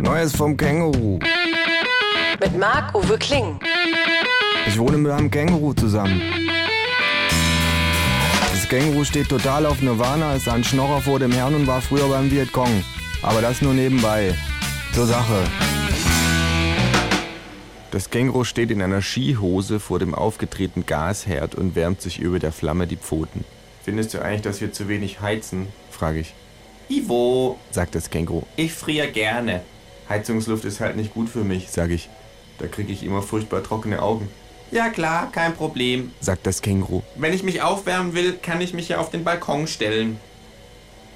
Neues vom Känguru. Mit Marc-Uwe Kling. Ich wohne mit einem Känguru zusammen. Das Känguru steht total auf Nirvana, ist ein Schnorrer vor dem Herrn und war früher beim Vietcong. Aber das nur nebenbei. Zur Sache. Das Känguru steht in einer Skihose vor dem aufgedrehten Gasherd und wärmt sich über der Flamme die Pfoten. Findest du eigentlich, dass wir zu wenig heizen? frage ich. Ivo, Sagt das Känguru. ich friere gerne. Heizungsluft ist halt nicht gut für mich, sage ich. Da kriege ich immer furchtbar trockene Augen, Ja klar, kein Problem. sagt das Känguru. Wenn ich mich aufwärmen will, kann ich mich ja auf den Balkon stellen.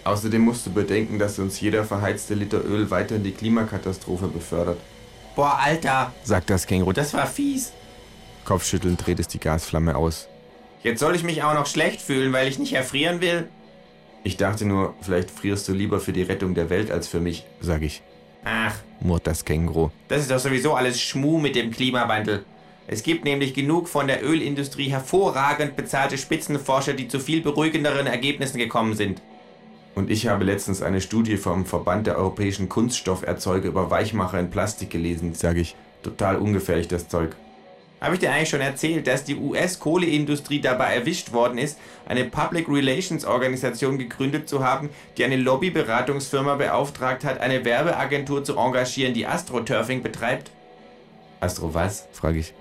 Außerdem musst du bedenken, dass uns jeder verheizte Liter Öl weiter in die Klimakatastrophe befördert, Boah, Alter, sagt das Känguru. das war fies. Kopfschüttelnd dreht es die Gasflamme aus. Jetzt soll ich mich auch noch schlecht fühlen, weil ich nicht erfrieren will? Ich dachte nur, vielleicht frierst du lieber für die Rettung der Welt als für mich, sag ich. Ach, Murrt das Känguru. das ist doch sowieso alles Schmuh mit dem Klimawandel. Es gibt nämlich genug von der Ölindustrie hervorragend bezahlte Spitzenforscher, die zu viel beruhigenderen Ergebnissen gekommen sind. Und ich habe letztens eine Studie vom Verband der europäischen Kunststofferzeuger über Weichmacher in Plastik gelesen, sag ich. Total ungefährlich das Zeug. Habe ich dir eigentlich schon erzählt, dass die US-Kohleindustrie dabei erwischt worden ist, eine Public Relations Organisation gegründet zu haben, die eine Lobbyberatungsfirma beauftragt hat, eine Werbeagentur zu engagieren, die Astroturfing betreibt? Astro was? frage ich.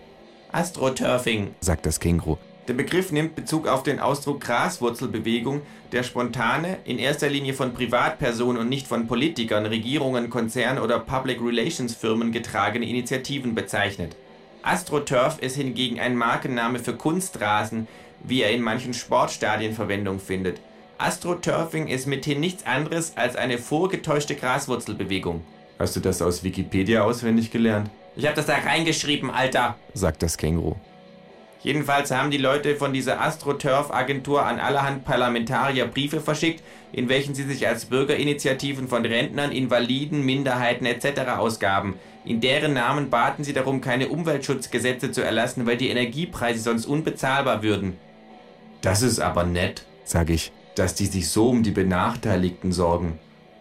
Astroturfing. Sagt das Känguru. Der Begriff nimmt Bezug auf den Ausdruck Graswurzelbewegung, der spontane, in erster Linie von Privatpersonen und nicht von Politikern, Regierungen, Konzernen oder Public Relations Firmen getragene Initiativen bezeichnet. AstroTurf ist hingegen ein Markenname für Kunstrasen, wie er in manchen Sportstadien Verwendung findet. Astroturfing ist mithin nichts anderes als eine vorgetäuschte Graswurzelbewegung. Hast du das aus Wikipedia auswendig gelernt? Ich hab das da reingeschrieben, Alter. Sagt das Känguru. Jedenfalls haben die Leute von dieser AstroTurf-Agentur an allerhand Parlamentarier Briefe verschickt, in welchen sie sich als Bürgerinitiativen von Rentnern, Invaliden, Minderheiten etc. ausgaben. In deren Namen baten sie darum, keine Umweltschutzgesetze zu erlassen, weil die Energiepreise sonst unbezahlbar würden. Das ist aber nett, sag ich, dass die sich so um die Benachteiligten sorgen,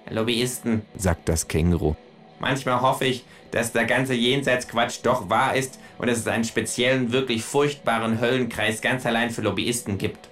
Lobbyisten. sagt das Känguru. Manchmal hoffe ich, dass der ganze Jenseitsquatsch doch wahr ist und dass es einen speziellen, wirklich furchtbaren Höllenkreis ganz allein für Lobbyisten gibt.